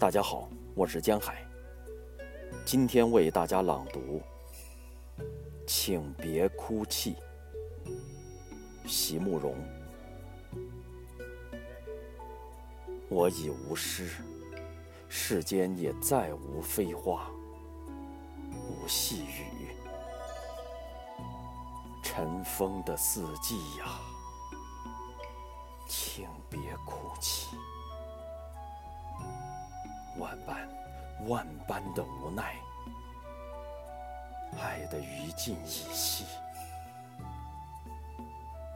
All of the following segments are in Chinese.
大家好，我是江海。今天为大家朗读《请别哭泣》，席慕容。我已无诗，世间也再无飞花，无细雨，尘封的四季呀，请别哭泣。万般万般的无奈，爱的余烬已熄，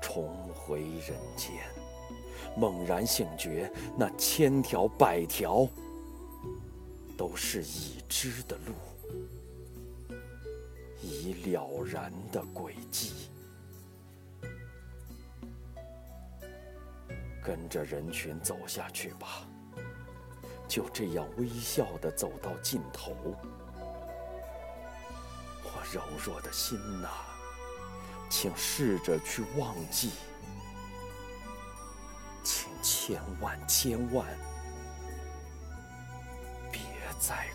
重回人间，猛然醒觉，那千条百条都是已知的路，已了然的轨迹，跟着人群走下去吧。就这样微笑的走到尽头。我柔弱的心呐请试着去忘记。请千万千万别再